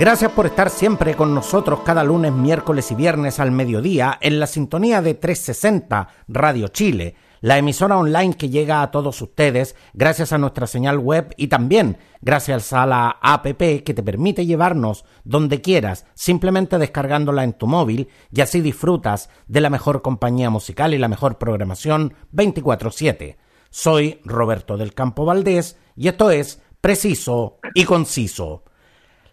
Gracias por estar siempre con nosotros cada lunes, miércoles y viernes al mediodía en la sintonía de 360 Radio Chile, la emisora online que llega a todos ustedes gracias a nuestra señal web y también gracias a la APP que te permite llevarnos donde quieras, simplemente descargándola en tu móvil y así disfrutas de la mejor compañía musical y la mejor programación 24/7. Soy Roberto del Campo Valdés y esto es Preciso y Conciso.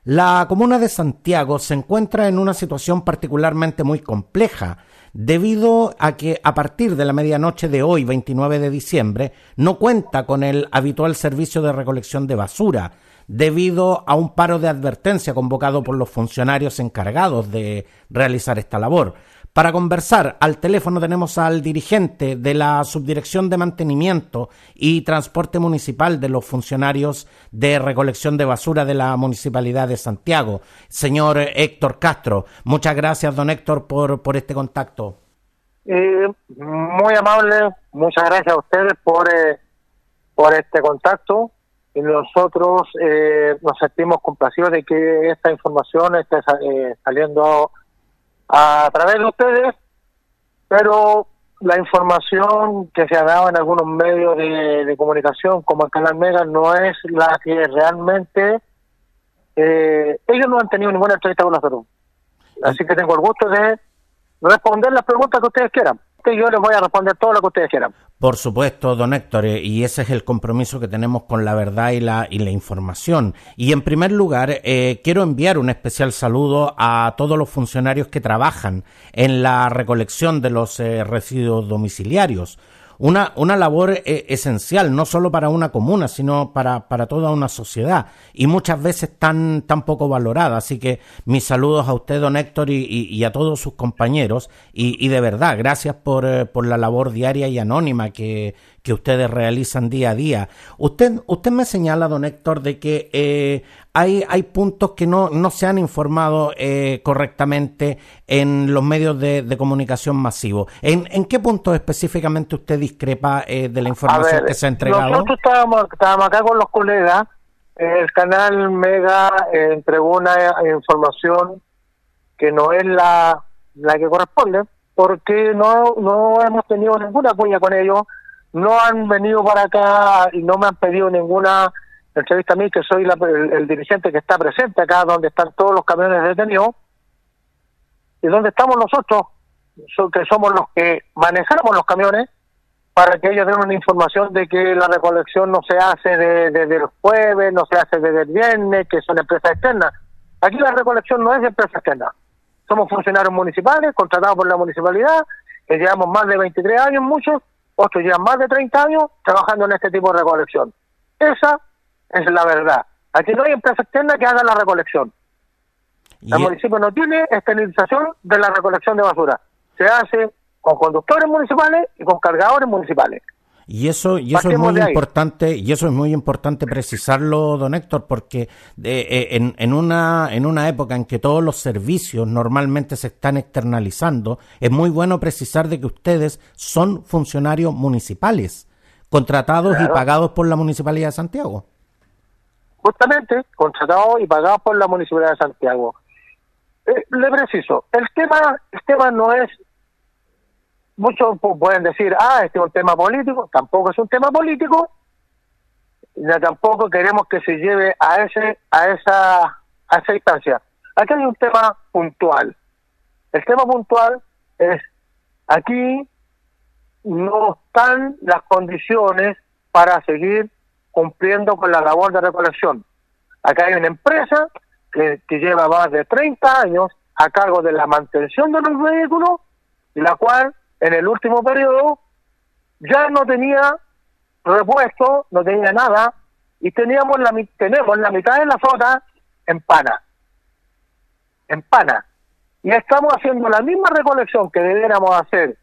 La comuna de Santiago se encuentra en una situación particularmente muy compleja, debido a que a partir de la medianoche de hoy, 29 de diciembre, no cuenta con el habitual servicio de recolección de basura, debido a un paro de advertencia convocado por los funcionarios encargados de realizar esta labor. Para conversar al teléfono tenemos al dirigente de la Subdirección de Mantenimiento y Transporte Municipal de los funcionarios de recolección de basura de la Municipalidad de Santiago, señor Héctor Castro. Muchas gracias, don Héctor, por, por este contacto. Eh, muy amable, muchas gracias a ustedes por, eh, por este contacto y nosotros eh, nos sentimos complacidos de que esta información esté eh, saliendo a través de ustedes, pero la información que se ha dado en algunos medios de, comunicación, como el Canal Mega, no es la que realmente eh, ellos no han tenido ninguna entrevista con nosotros. Así que tengo el gusto de responder las preguntas que ustedes quieran yo les voy a responder todo lo que ustedes quieran. Por supuesto, don Héctor, eh, y ese es el compromiso que tenemos con la verdad y la, y la información. Y en primer lugar, eh, quiero enviar un especial saludo a todos los funcionarios que trabajan en la recolección de los eh, residuos domiciliarios una, una labor eh, esencial, no solo para una comuna, sino para, para toda una sociedad, y muchas veces tan, tan poco valorada. Así que mis saludos a usted, don Héctor, y, y, a todos sus compañeros, y, y de verdad, gracias por, eh, por la labor diaria y anónima que, que ustedes realizan día a día. Usted, usted me señala, don Héctor, de que eh, hay, hay puntos que no, no se han informado eh, correctamente en los medios de, comunicación masivos. ¿En, ¿En, qué puntos específicamente usted discrepa eh, de la información que se ha entregado? Nosotros estábamos, estábamos acá con los colegas. El canal Mega entregó una información que no es la, la que corresponde, porque no, no hemos tenido ninguna cuña con ellos no han venido para acá y no me han pedido ninguna entrevista a mí, que soy el, dirigente que está presente acá, donde están todos los camiones detenidos, y donde estamos nosotros, que somos los que manejamos los camiones, para que ellos den una información de que la recolección no se hace desde el jueves, no se hace desde el viernes, que son empresas externas. Aquí la recolección no es de empresa externa. Somos funcionarios municipales, contratados por la municipalidad, que llevamos más de 23 años muchos, otros llevan más de 30 años trabajando en este tipo de recolección. Esa es la verdad. Aquí no hay empresa externa que haga la recolección. El municipio no tiene esterilización de la recolección de basura. Se hace con conductores municipales y con cargadores municipales. Y eso, y eso es muy importante, y eso es muy importante precisarlo, don Héctor, porque eh, en, en, una, en una época en que todos los servicios normalmente se están externalizando, es muy bueno precisar de que ustedes son funcionarios municipales, contratados y pagados por la Municipalidad de Santiago. Justamente, contratados y pagados por la Municipalidad de Santiago. Eh, le preciso, el tema, el tema no es muchos pueden decir, ah, este es un tema político, tampoco es un tema político, ya tampoco queremos que se lleve a ese a esa a esa instancia. Aquí hay un tema puntual. El tema puntual es aquí no están las condiciones para seguir cumpliendo con la labor de recolección. Acá hay una empresa que, que lleva más de 30 años a cargo de la mantención de los vehículos, la cual en el último periodo ya no tenía repuesto, no tenía nada, y teníamos la, tenemos la mitad de la flota en pana. En pana. Y estamos haciendo la misma recolección que debiéramos hacer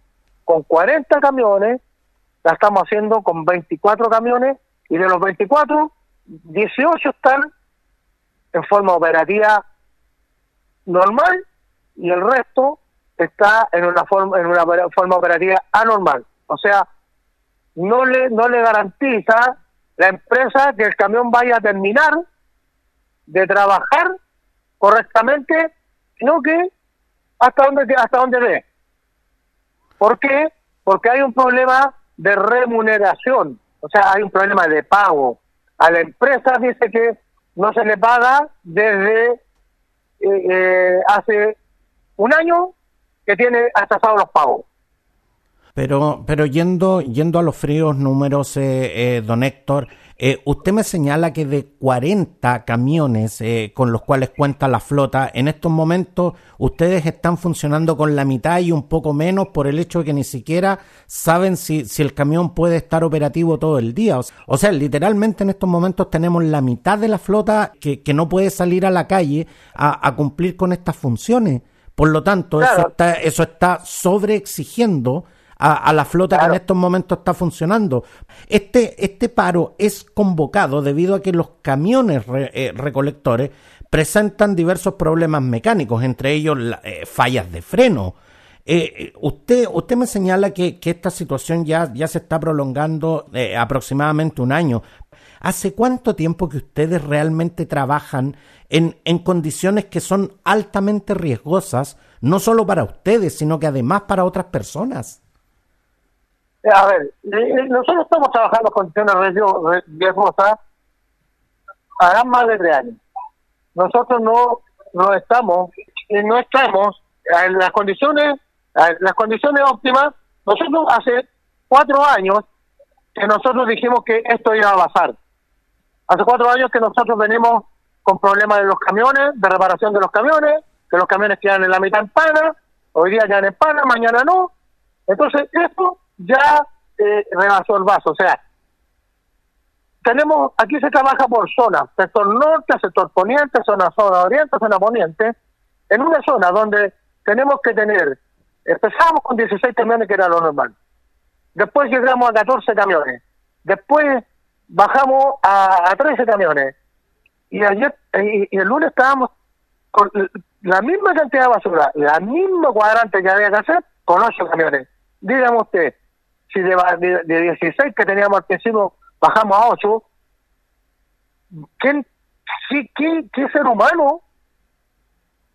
con 40 camiones, la estamos haciendo con 24 camiones y de los 24, 18 están en forma operativa normal y el resto está en una forma en una forma operativa anormal. O sea, no le no le garantiza la empresa que el camión vaya a terminar de trabajar correctamente, sino que hasta donde hasta donde ve. ¿Por qué? Porque hay un problema de remuneración, o sea, hay un problema de pago. A la empresa dice que no se le paga desde eh, eh, hace un año que tiene atrasados los pagos. Pero, pero yendo, yendo a los fríos números, eh, eh, don Héctor, eh, usted me señala que de 40 camiones con los cuales cuenta la flota, en estos momentos ustedes están funcionando con la mitad y un poco menos por el hecho de que ni siquiera saben si, si el camión puede estar operativo todo el día. O sea, literalmente en estos momentos tenemos la mitad de la flota que, que no puede salir a la calle a cumplir con estas funciones. Por lo tanto, eso está, eso está sobreexigiendo a, la flota que en estos momentos está funcionando. Este, este paro es convocado debido a que los camiones eh, recolectores presentan diversos problemas mecánicos, entre ellos eh, fallas de freno. Eh, usted, usted me señala que, que, esta situación ya, ya se está prolongando aproximadamente un año. ¿Hace cuánto tiempo que ustedes realmente trabajan en, en condiciones que son altamente riesgosas, no solo para ustedes, sino que además para otras personas? A ver, nosotros estamos trabajando en condiciones riesgosas harán más de tres años. Nosotros no, no estamos, no estamos en las condiciones, las condiciones óptimas. Nosotros hace cuatro años que nosotros dijimos que esto iba a pasar. Hace cuatro años que nosotros venimos con problemas de los camiones, de reparación de los camiones, que los camiones quedan en la mitad en pana, hoy día quedan en pana, mañana no. Entonces, esto ya eh, rebasó el vaso. O sea, tenemos, aquí se trabaja por zona, sector norte, sector poniente, zona, zona oriente, zona poniente, en una zona donde tenemos que tener, empezamos con 16 camiones que era lo normal, después llegamos a 14 camiones, después bajamos a, a 13 camiones, y ayer y, el lunes estábamos con la misma cantidad de basura, la misma cuadrante que había que hacer, con 8 camiones. Dígame usted, si de, de, 16 que teníamos al principio bajamos a 8, ¿qué, qué, qué ser humano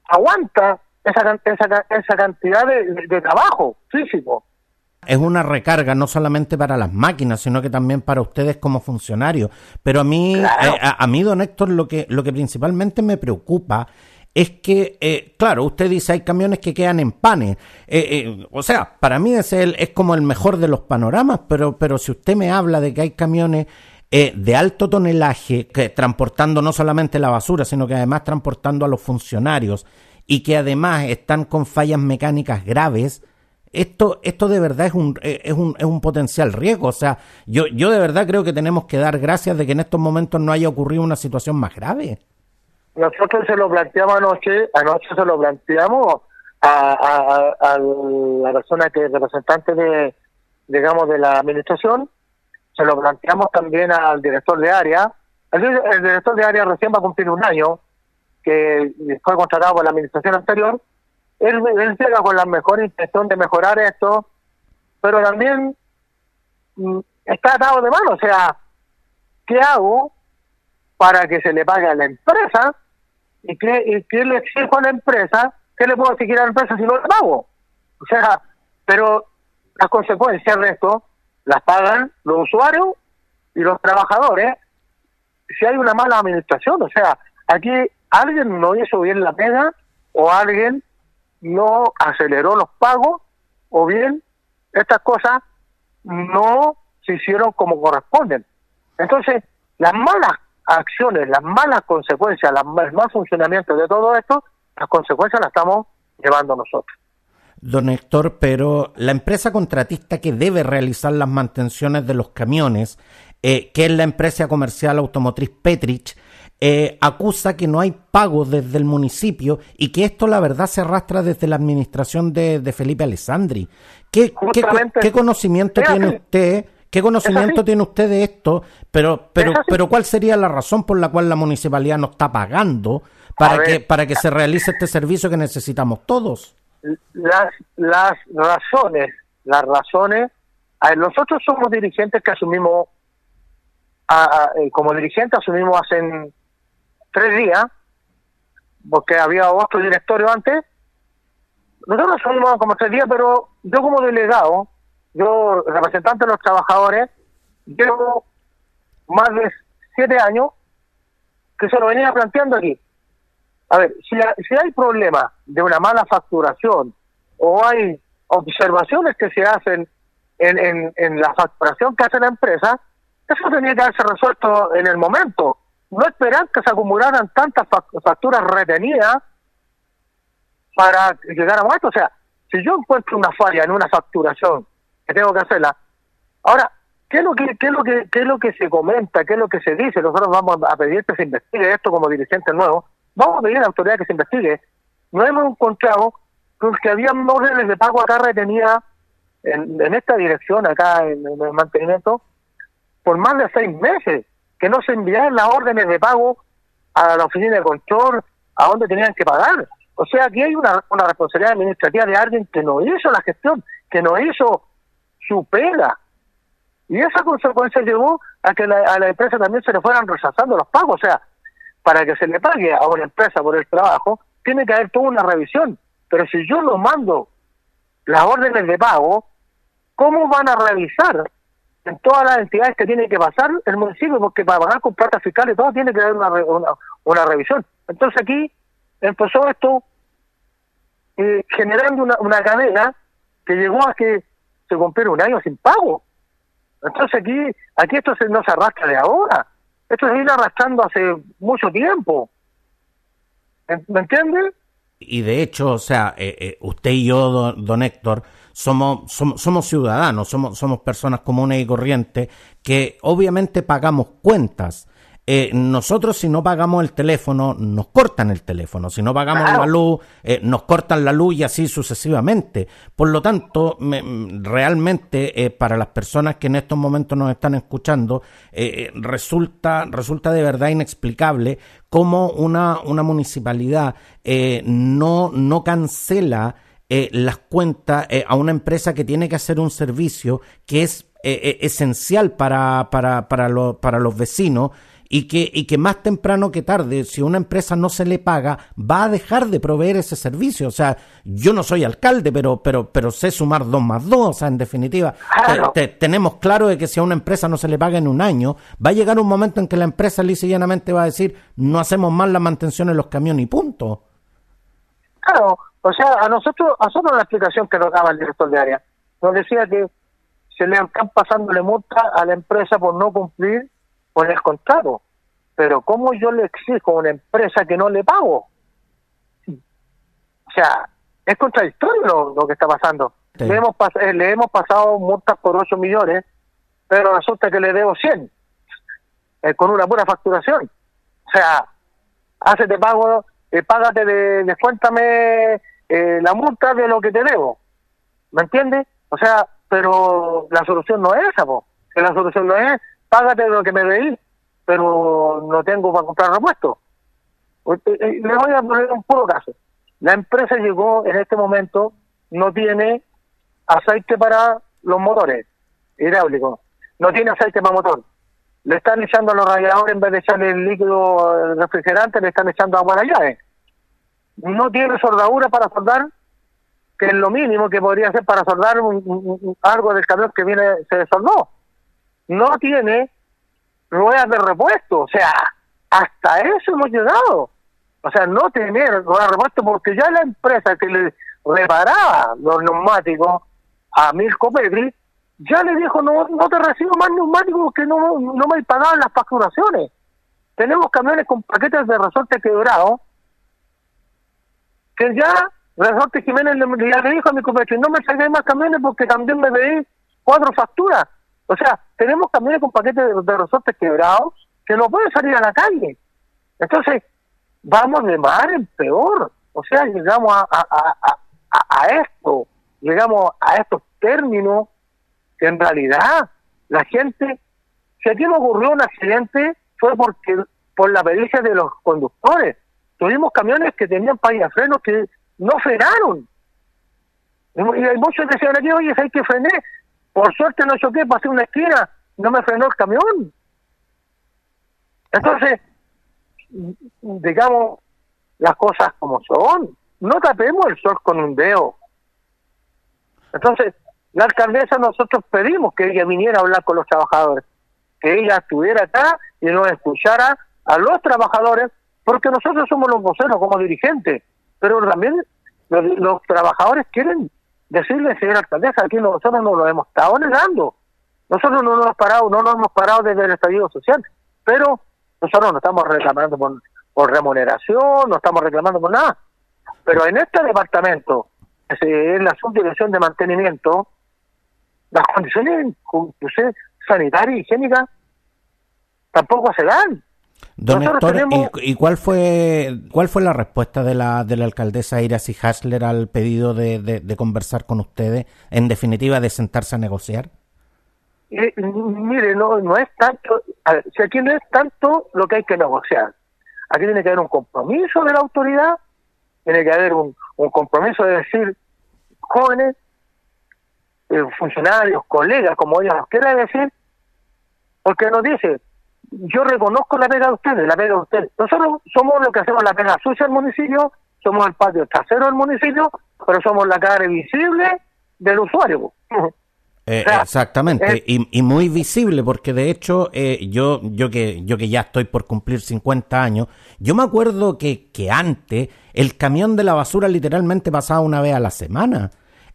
aguanta esa, esa, esa cantidad de, trabajo físico? Es una recarga no solamente para las máquinas, sino que también para ustedes como funcionarios. Pero a mí, eh, a, a, mí, don Héctor, lo que, lo que principalmente me preocupa es que, eh, claro, usted dice hay camiones que quedan en panes. Eh, eh, o sea, para mí es, el, es como el mejor de los panoramas, pero, pero si usted me habla de que hay camiones de alto tonelaje que transportando no solamente la basura, sino que además transportando a los funcionarios y que además están con fallas mecánicas graves, esto, esto de verdad es un, es un, es un potencial riesgo. O sea, yo, yo de verdad creo que tenemos que dar gracias de que en estos momentos no haya ocurrido una situación más grave. Nosotros se lo planteamos anoche, anoche se lo planteamos a, la persona que es representante de, digamos, de la administración, se lo planteamos también al director de área. El, director de área recién va a cumplir un año, que fue contratado por la administración anterior. Él, él llega con la mejor intención de mejorar esto, pero también mm, está atado de mano. O sea, ¿qué hago para que se le pague a la empresa ¿Y qué, y le exijo a la empresa? ¿Qué le puedo exigir a la empresa si no le pago? O sea, pero las consecuencias de esto las pagan los usuarios y los trabajadores si hay una mala administración. O sea, aquí alguien no hizo bien la pega o alguien no aceleró los pagos o bien estas cosas no se hicieron como corresponden. Entonces, las malas acciones, las malas consecuencias, las, el mal funcionamiento de todo esto, las consecuencias las estamos llevando nosotros. Don Héctor, pero la empresa contratista que debe realizar las mantenciones de los camiones, eh, que es la empresa comercial automotriz Petrich, eh, acusa que no hay pago desde el municipio y que esto la verdad se arrastra desde la administración de, Felipe Alessandri. ¿Qué, qué, conocimiento tiene usted? ¿Qué conocimiento tiene usted de esto? Pero, pero, pero ¿cuál sería la razón por la cual la municipalidad no está pagando para que, para que se realice este servicio que necesitamos todos? Las, las razones, las razones, nosotros somos dirigentes que asumimos, eh, como dirigentes asumimos hace tres días, porque había otro directorio antes, nosotros asumimos como tres días, pero yo como delegado, yo representante de los trabajadores, llevo más de siete años que se lo venía planteando aquí. A ver, si, si hay problemas de una mala facturación o hay observaciones que se hacen en, en, en la facturación que hace la empresa, eso tenía que haberse resuelto en el momento. No esperar que se acumularan tantas facturas retenidas para llegar a esto. O sea, si yo encuentro una falla en una facturación que tengo que hacerla, ahora, ¿qué es lo que, qué es lo que, qué es lo que se comenta? ¿Qué es lo que se dice? Nosotros vamos a pedir que se investigue esto como dirigente nuevo Vamos a pedir a la autoridad que se investigue. No hemos encontrado que había órdenes de pago acá retenida en, en esta dirección, acá en, el mantenimiento, por más de seis meses, que no se enviaron las órdenes de pago a la oficina de control, a donde tenían que pagar. O sea, aquí hay una, una responsabilidad administrativa de alguien que no hizo la gestión, que no hizo su pega. Y esa consecuencia llevó a que a la empresa también se le fueran rechazando los pagos. O sea, para que se le pague a una empresa por el trabajo, tiene que haber toda una revisión. Pero si yo no mando las órdenes de pago, ¿cómo van a revisar en todas las entidades que tiene que pasar el municipio? Porque para pagar con plata fiscal y todo tiene que haber una, una, revisión. Entonces aquí empezó esto eh, generando una, una cadena que llegó a que se cumpliera un año sin pago. Entonces aquí, aquí esto se, no se arrastra de ahora. Esto se viene arrastrando hace mucho tiempo. ¿Me entiendes? Y de hecho, o sea, eh, eh, usted y yo, don, Héctor, somos, somos, somos, ciudadanos, somos, somos personas comunes y corrientes que obviamente pagamos cuentas. Eh, nosotros si no pagamos el teléfono, nos cortan el teléfono, si no pagamos la luz, eh, nos cortan la luz y así sucesivamente. Por lo tanto, realmente eh, para las personas que en estos momentos nos están escuchando, resulta, resulta de verdad inexplicable cómo una, una municipalidad no, no cancela las cuentas a una empresa que tiene que hacer un servicio que es esencial para, para, para, para los vecinos y que, y que más temprano que tarde, si una empresa no se le paga, va a dejar de proveer ese servicio. O sea, yo no soy alcalde, pero, pero, pero sé sumar dos más dos. O sea, en definitiva, tenemos claro de que si a una empresa no se le paga en un año, va a llegar un momento en que la empresa lisa y llanamente va a decir, no hacemos más la mantención en los camiones y punto. Claro, o sea, a nosotros, a nosotros la explicación que nos daba el director de área, nos decía que se le están pasándole multa a la empresa por no cumplir con el contrato. Pero ¿cómo yo le exijo a una empresa que no le pago? O sea, es contradictorio lo, que está pasando. Le, hemos eh, le hemos pasado multas por 8 millones, pero resulta que le debo 100 eh, con una buena facturación. O sea, de pago, eh, págate, de, descuéntame eh, la multa de lo que te debo. ¿Me entiendes? O sea, pero la solución no es esa, la solución no es págate lo que me veí, pero no tengo para comprar repuestos. Eh, eh, le voy a poner un puro caso. La empresa llegó en este momento, no tiene aceite para los motores hidráulicos, no tiene aceite para motor. Le están echando a los radiadores, en vez de echarle el líquido refrigerante, le están echando agua a la llave. No tiene soldadura para soldar, que es lo mínimo que podría hacer para soldar algo del camión que viene, se soldó no tiene ruedas de repuesto. O sea, hasta eso hemos llegado. O sea, no tener ruedas de repuesto porque ya la empresa que le reparaba los neumáticos a Milko Petri ya le dijo, no, no te recibo más neumáticos porque no, no me pagaban las facturaciones. Tenemos camiones con paquetes de resorte quebrado que ya Resorte Jiménez le, le dijo a mi compañero, no me traigáis más camiones porque también me pedí cuatro facturas. O sea, tenemos camiones con paquetes de, resortes quebrados que no pueden salir a la calle. Entonces, vamos de mal en peor. O sea, llegamos a, a, a, esto, llegamos a estos términos que en realidad la gente, si aquí ocurrió un accidente, fue porque por la pericia de los conductores. Tuvimos camiones que tenían frenos que no frenaron. Y hay muchos que decían aquí, oye, hay que frenar. Por suerte no choqué, pasé una esquina, no me frenó el camión. Entonces, digamos las cosas como son. No tapemos el sol con un dedo. Entonces, la alcaldesa nosotros pedimos que ella viniera a hablar con los trabajadores, que ella estuviera acá y nos escuchara a los trabajadores, porque nosotros somos los voceros como dirigentes, pero también los, trabajadores quieren decirle, señora alcaldesa, aquí nosotros no lo hemos estado negando. Nosotros no nos hemos parado, no nos hemos parado desde el estallido social, pero nosotros no estamos reclamando por, por remuneración, no estamos reclamando por nada. Pero en este departamento, en la subdirección de mantenimiento, las condiciones sanitarias y higiénicas tampoco se dan. Don Héctor, ¿y, cuál fue cuál fue la respuesta de la de la alcaldesa Iras y Hasler al pedido de, de, conversar con ustedes, en definitiva de sentarse a negociar? Eh, mire, no no es tanto, si aquí no es tanto lo que hay que negociar. Aquí tiene que haber un compromiso de la autoridad, tiene que haber un, un compromiso de decir, jóvenes, eh, funcionarios, colegas, como ella nos quiera decir, porque nos dice, yo reconozco la pega de ustedes, la pega de ustedes. Nosotros somos lo que hacemos la pega sucia del municipio, somos el patio trasero del municipio, pero somos la cara visible del usuario. Eh, exactamente, y, muy visible, porque de hecho eh, yo, yo, que, yo que ya estoy por cumplir 50 años, yo me acuerdo que, que antes el camión de la basura literalmente pasaba una vez a la semana.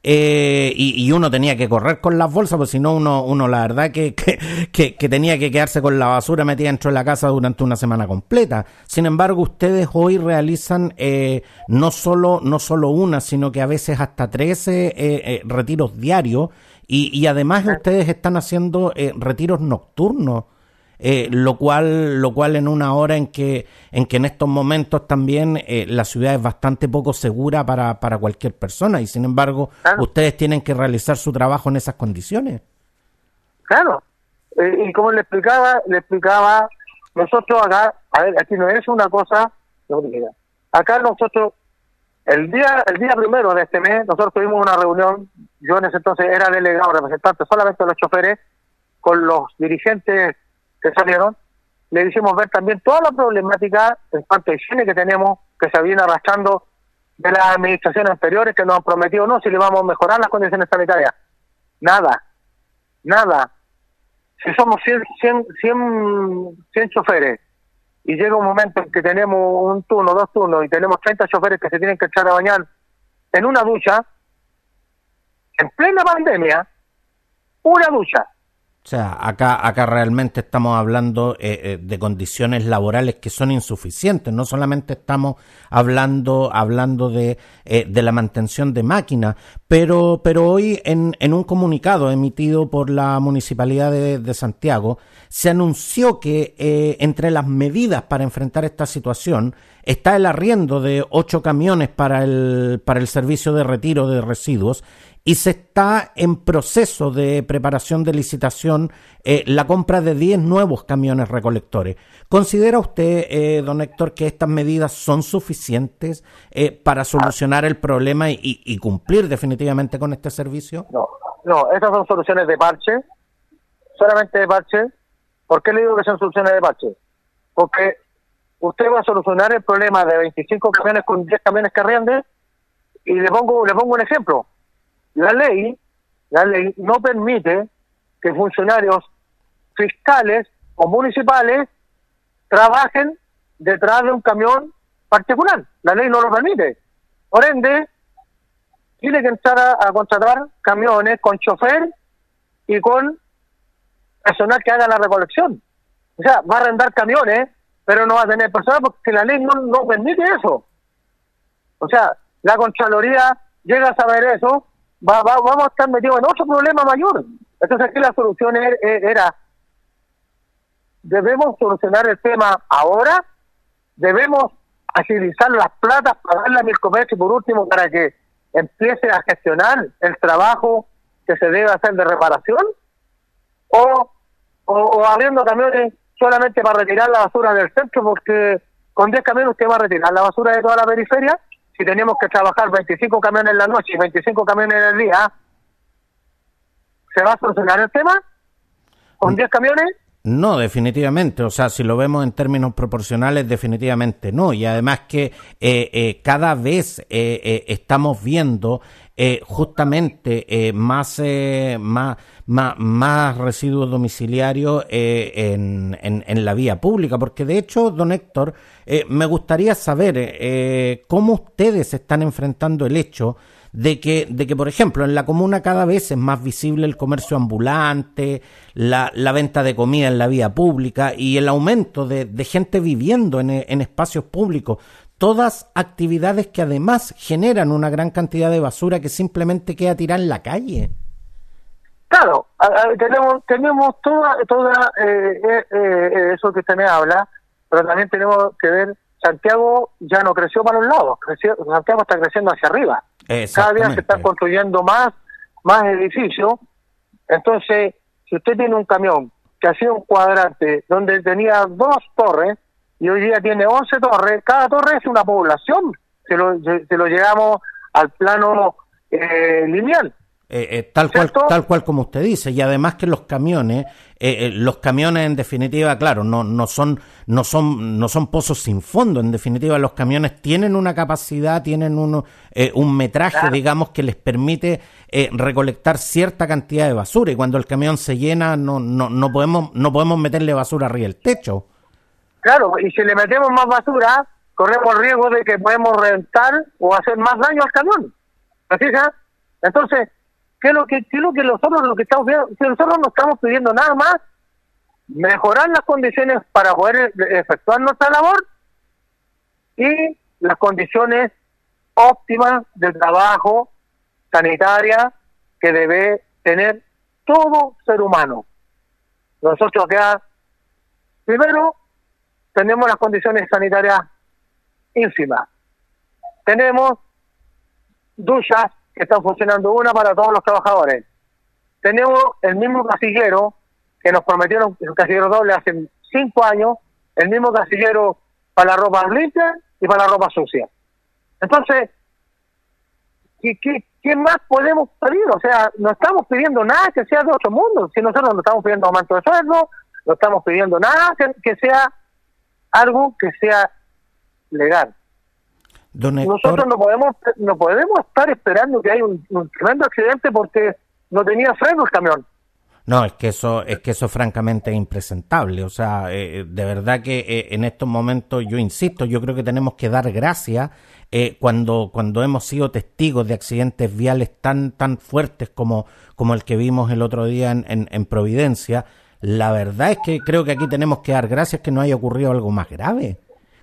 Eh, y, uno tenía que correr con las bolsas, porque si no, uno, uno la verdad que, que, que, tenía que quedarse con la basura metida dentro de la casa durante una semana completa. Sin embargo, ustedes hoy realizan eh, no, solo, no solo una, sino que a veces hasta 13 eh, retiros diarios y, y además ustedes están haciendo retiros nocturnos. Eh, lo cual lo cual en una hora en que en que en estos momentos también eh, la ciudad es bastante poco segura para, para cualquier persona y sin embargo ustedes tienen que realizar su trabajo en esas condiciones. Claro. Eh, y como le explicaba le explicaba nosotros acá a ver aquí no es una cosa acá nosotros el día el día primero de este mes nosotros tuvimos una reunión yo en ese entonces era delegado representante solamente de los choferes con los dirigentes que salieron, le hicimos ver también toda la problemática en cuanto a higiene que tenemos, que se viene arrastrando de las administraciones anteriores que nos han prometido, no, si le vamos a mejorar las condiciones sanitarias. Nada, nada. Si somos 100, 100, 100, 100 choferes y llega un momento en que tenemos un turno, dos turnos y tenemos 30 choferes que se tienen que echar a bañar en una ducha, en plena pandemia, una ducha, o sea, acá, acá realmente estamos hablando eh, eh, de condiciones laborales que son insuficientes. No solamente estamos hablando, hablando de, eh, de la mantención de máquinas, pero, pero hoy en, en, un comunicado emitido por la Municipalidad de, de Santiago se anunció que entre las medidas para enfrentar esta situación está el arriendo de ocho camiones para el, para el servicio de retiro de residuos y se está en proceso de preparación de licitación eh, la compra de 10 nuevos camiones recolectores. ¿Considera usted, eh, don Héctor, que estas medidas son suficientes eh, para solucionar el problema y, cumplir definitivamente con este servicio? No, no, estas son soluciones de parche, solamente de parche. ¿Por qué le digo que son soluciones de parche? Porque usted va a solucionar el problema de 25 camiones con 10 camiones que y le pongo, le pongo un ejemplo la ley, la ley no permite que funcionarios fiscales o municipales trabajen detrás de un camión particular. La ley no lo permite. Por ende, tiene que entrar a, contratar camiones con chofer y con personal que haga la recolección. O sea, va a arrendar camiones, pero no va a tener personal porque la ley no, no permite eso. O sea, la Contraloría llega a saber eso va, vamos a estar metidos en otro problema mayor. Entonces aquí la solución era, debemos solucionar el tema ahora debemos agilizar las platas para darle a mi comercio por último para que empiece a gestionar el trabajo que se debe hacer de reparación o, o, abriendo camiones solamente para retirar la basura del centro porque con 10 camiones usted va a retirar la basura de toda la periferia si tenemos que trabajar 25 camiones en la noche y 25 camiones en el día ¿se va a solucionar el tema? ¿con 10 camiones? No, definitivamente. O sea, si lo vemos en términos proporcionales, definitivamente no. Y además que eh, eh, cada vez eh, estamos viendo justamente más, más, más, más, residuos domiciliarios en, en, en, la vía pública. Porque de hecho, don Héctor, me gustaría saber cómo ustedes están enfrentando el hecho de que, de que, por ejemplo, en la comuna cada vez es más visible el comercio ambulante, la, la venta de comida en la vía pública y el aumento de, de gente viviendo en, en espacios públicos. Todas actividades que además generan una gran cantidad de basura que simplemente queda tirada en la calle. Claro, tenemos tenemos toda toda eh, eh, eh, eso que usted me habla, pero también tenemos que ver Santiago ya no creció para los lados, creció, Santiago está creciendo hacia arriba. Cada día se están construyendo más, más edificios. Entonces, si usted tiene un camión que ha sido un cuadrante donde tenía dos torres y hoy día tiene 11 torres, cada torre es una población. Se lo, se lo llegamos al plano eh, lineal. Eh, eh, tal cual tal cual como usted dice. Y además que los camiones eh, los camiones en definitiva claro no no son no son no son pozos sin fondo. En definitiva los camiones tienen una capacidad tienen uno, un metraje digamos que les permite recolectar cierta cantidad de basura. Y cuando el camión se llena no no no podemos no podemos meterle basura arriba del techo claro y si le metemos más basura corremos riesgo de que podemos reventar o hacer más daño al camión ¿me fijas? entonces ¿Qué es lo que, qué es lo que nosotros lo que estamos viendo? Si nosotros no estamos pidiendo nada más, mejorar las condiciones para poder efectuar nuestra labor y las condiciones óptimas de trabajo sanitaria que debe tener todo ser humano. Nosotros acá, primero, tenemos las condiciones sanitarias ínfimas. Tenemos duchas que están funcionando una para todos los trabajadores. Tenemos el mismo casillero que nos prometieron, el casillero doble hace cinco años, el mismo casillero para la ropa limpia y para la ropa sucia. Entonces, ¿qué, más podemos pedir? O sea, no estamos pidiendo nada que sea de otro mundo. Si nosotros no estamos pidiendo aumento de sueldo, no estamos pidiendo nada que sea algo que sea legal. Nosotros no podemos no podemos estar esperando que haya un, tremendo accidente porque no tenía freno el camión. No, es que eso es que eso francamente es impresentable. O sea, eh, eh, de verdad que eh, en estos momentos yo insisto, yo creo que tenemos que dar gracias cuando cuando hemos sido testigos de accidentes viales tan tan fuertes como como el que vimos el otro día en, en Providencia. La verdad es que creo que aquí tenemos que dar gracias que no haya ocurrido algo más grave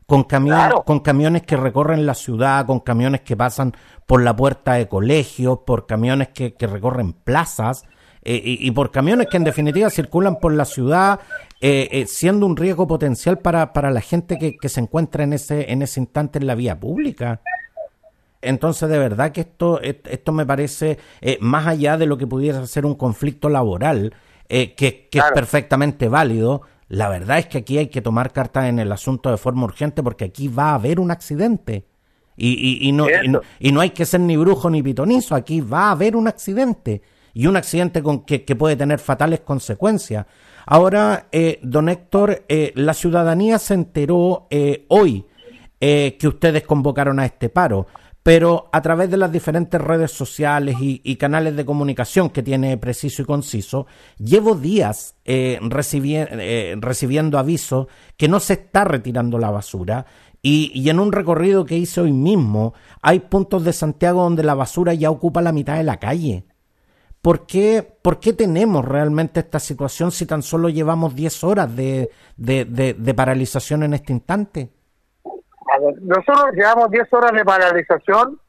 con, camiones, con camiones que recorren la ciudad, con camiones que pasan por la puerta de colegios, por camiones que, recorren plazas eh, y, por camiones que en definitiva circulan por la ciudad, eh, eh, siendo un riesgo potencial para, para la gente que, que, se encuentra en ese, en ese instante en la vía pública. Entonces, de verdad que esto, esto me parece, más allá de lo que pudiera ser un conflicto laboral, que, que es perfectamente válido, la verdad es que aquí hay que tomar cartas en el asunto de forma urgente porque aquí va a haber un accidente. Y, y, no, y, no, hay que ser ni brujo ni pitonizo, aquí va a haber un accidente. Y un accidente con que, puede tener fatales consecuencias. Ahora, eh, don Héctor, eh, la ciudadanía se enteró eh, hoy que ustedes convocaron a este paro pero a través de las diferentes redes sociales y, canales de comunicación que tiene Preciso y Conciso, llevo días eh, eh, recibiendo avisos que no se está retirando la basura y, en un recorrido que hice hoy mismo hay puntos de Santiago donde la basura ya ocupa la mitad de la calle. ¿Por qué, ¿Por qué tenemos realmente esta situación si tan solo llevamos 10 horas de, de paralización en este instante? Nosotros llevamos 10 horas de paralización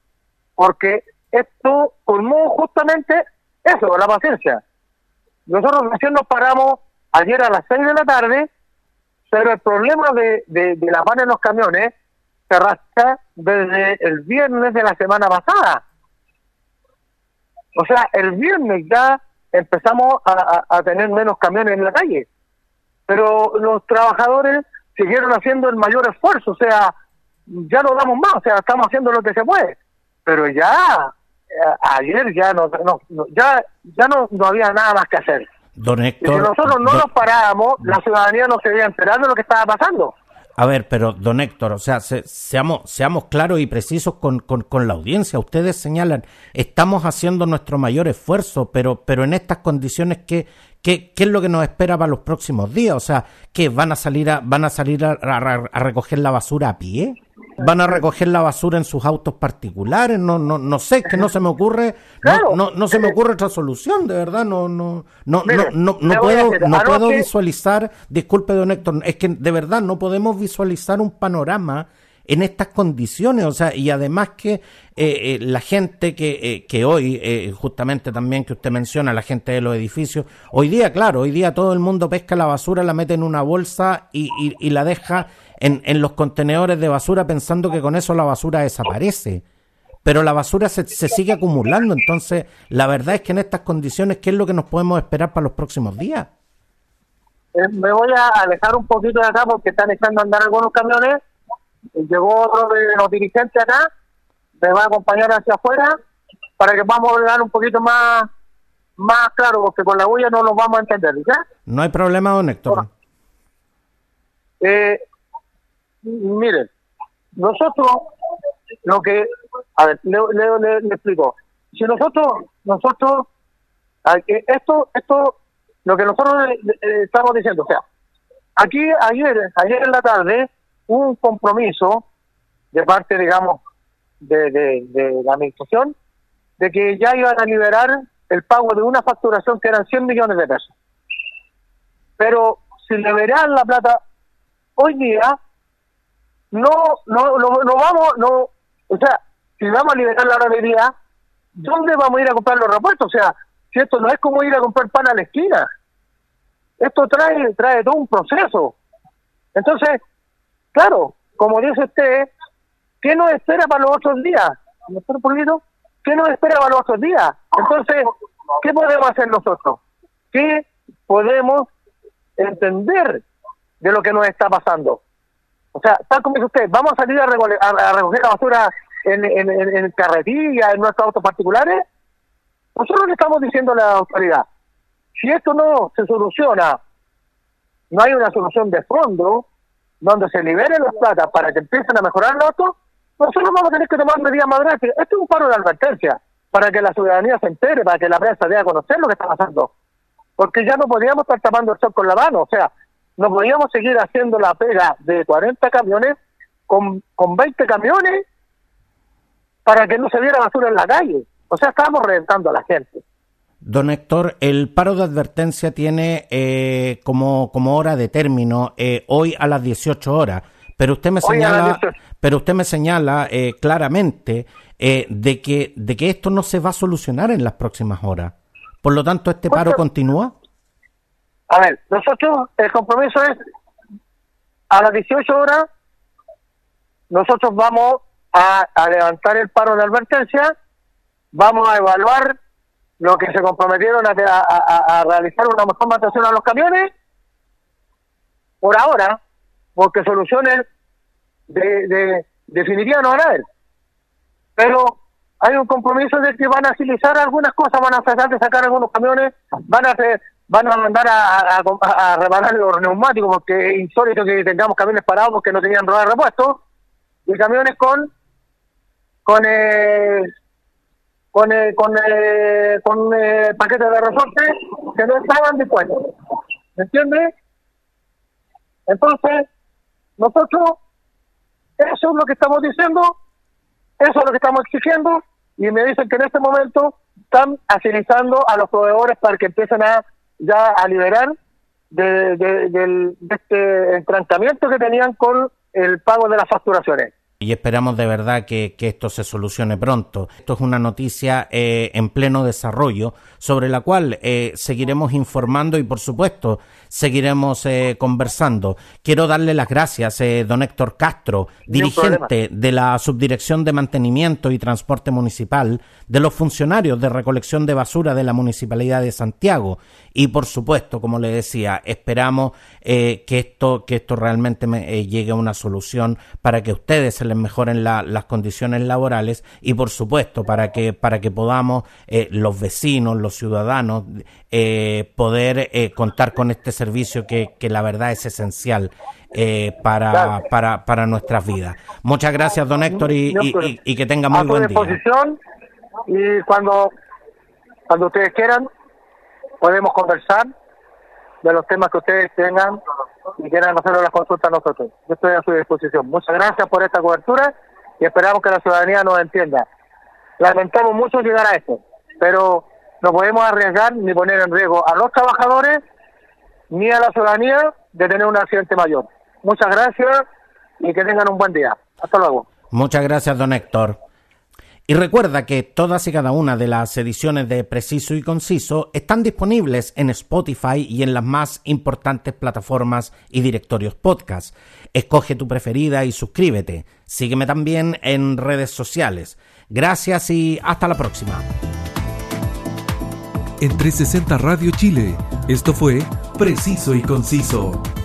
porque esto formó justamente eso, la paciencia. Nosotros recién nos paramos ayer a las 6 de la tarde Pero el problema de, de, la van en los camiones se arrastra desde el viernes de la semana pasada. O sea, el viernes ya empezamos a, a, tener menos camiones en la calle. Pero los trabajadores siguieron haciendo el mayor esfuerzo, o sea, ya no damos más, o sea, estamos haciendo lo que se puede. Pero ya, eh, ayer ya no, ya, ya no, no había nada más que hacer. Don si nosotros no nos parábamos, la ciudadanía no se veía enterar de lo que estaba pasando. A ver, pero don Héctor, o sea, seamos, seamos claros y precisos con, con, la audiencia. Ustedes señalan, estamos haciendo nuestro mayor esfuerzo, pero, pero en estas condiciones, ¿qué, qué, qué es lo que nos espera para los próximos días? O sea, ¿qué van a salir a, van a salir a recoger la basura a pie? Van a recoger la basura en sus autos particulares, no, no, no sé, que no se me ocurre, no, no, se me ocurre otra solución, de verdad, no, no, no, no, no, puedo, no puedo visualizar, disculpe don Héctor, es que de verdad no podemos visualizar un panorama en estas condiciones, o sea, y además que eh, eh, la gente que, eh, que hoy, justamente también que usted menciona, la gente de los edificios, hoy día, claro, hoy día todo el mundo pesca la basura, la mete en una bolsa y, y la deja en, en los contenedores de basura pensando que con eso la basura desaparece. Pero la basura se, se sigue acumulando, entonces la verdad es que en estas condiciones, ¿qué es lo que nos podemos esperar para los próximos días? Eh, me voy a alejar un poquito de acá porque están echando a andar algunos camiones. Llegó otro de los dirigentes acá, me va a acompañar hacia afuera para que podamos hablar un poquito más más claro, porque con la huella no nos vamos a entender, ¿ya? No hay problema, don Héctor. Eh, miren, nosotros lo que, a ver, le, le, explico. Si nosotros, nosotros, esto, esto, lo que nosotros estamos diciendo, o sea, aquí ayer, ayer en la tarde, un compromiso de parte, digamos, de, de, la administración, de que ya iban a liberar el pago de una facturación que eran 100 millones de pesos. Pero si liberan la plata hoy día, no, no, no, vamos, no, o sea, si vamos a liberar la hora de ¿dónde vamos a ir a comprar los repuestos? O sea, si esto no es como ir a comprar pan a la esquina, esto trae, trae todo un proceso. Entonces, claro, como dice usted, ¿qué nos espera para los otros días? ¿Qué nos espera para los otros días? Entonces, ¿qué podemos hacer nosotros? ¿Qué podemos entender de lo que nos está pasando? O sea, tal como dice usted, vamos a salir a, recoger, la basura en, en, en, carretilla, en nuestros autos particulares. Nosotros le estamos diciendo a la autoridad, si esto no se soluciona, no hay una solución de fondo donde se liberen las plata para que empiecen a mejorar los autos, nosotros vamos a tener que tomar medidas más drásticas. Esto es un paro de advertencia para que la ciudadanía se entere, para que la prensa dé a conocer lo que está pasando. Porque ya no podíamos estar tapando el sol con la mano. O sea, no podíamos seguir haciendo la pega de 40 camiones con, con 20 camiones para que no se viera basura en la calle. O sea, estábamos reventando a la gente. Don Héctor, el paro de advertencia tiene eh, como, como hora de término eh, hoy a las 18 horas, pero usted me señala, pero usted me señala eh, claramente de que de que esto no se va a solucionar en las próximas horas. Por lo tanto, este paro continúa. A ver, nosotros, el compromiso es a las 18 horas, nosotros vamos a, levantar el paro de advertencia, vamos a evaluar lo que se comprometieron a, a, realizar una mejor mantención a los camiones, por ahora, porque soluciones de, de, definitivas no van a haber. Pero hay un compromiso de que van a agilizar algunas cosas, van a tratar de sacar algunos camiones, van a hacer van a mandar a, a, reparar los neumáticos porque es insólito que tengamos camiones parados porque no tenían ruedas de repuesto y camiones con con eh, con eh, con, eh, con eh, paquetes de resorte que no estaban dispuestos ¿me entiendes? entonces nosotros eso es lo que estamos diciendo eso es lo que estamos exigiendo y me dicen que en este momento están agilizando a los proveedores para que empiecen a ya a liberar de, de, este entrancamiento que tenían con el pago de las facturaciones. Y esperamos de verdad que, esto se solucione pronto. Esto es una noticia eh, en pleno desarrollo sobre la cual eh, seguiremos informando y por supuesto seguiremos eh, conversando. Quiero darle las gracias, eh, don Héctor Castro, dirigente de la Subdirección de Mantenimiento y Transporte Municipal, de los funcionarios de recolección de basura de la Municipalidad de Santiago y, por supuesto, como le decía, esperamos eh, que esto que esto realmente llegue a una solución para que ustedes se les mejoren las condiciones laborales y, por supuesto, para que para que podamos los vecinos, los ciudadanos, poder contar con este servicio que, que la verdad es esencial eh, para, para, para nuestras vidas. Muchas gracias, don Héctor, y, y, que tenga muy buen día. Y cuando, cuando ustedes quieran, podemos conversar de los temas que ustedes tengan y quieran hacer las consultas a nosotros. Yo estoy a su disposición. Muchas gracias por esta cobertura y esperamos que la ciudadanía nos entienda. Lamentamos mucho llegar a esto, pero no podemos arriesgar ni poner en riesgo a los trabajadores ni a la ciudadanía de tener un accidente mayor. Muchas gracias y que tengan un buen día. Hasta luego. Muchas gracias, don Héctor. Y recuerda que todas y cada una de las ediciones de Preciso y Conciso están disponibles en Spotify y en las más importantes plataformas y directorios podcast. Escoge tu preferida y suscríbete. Sígueme también en redes sociales. Gracias y hasta la próxima. En 360 Radio Chile, esto fue Preciso y Conciso.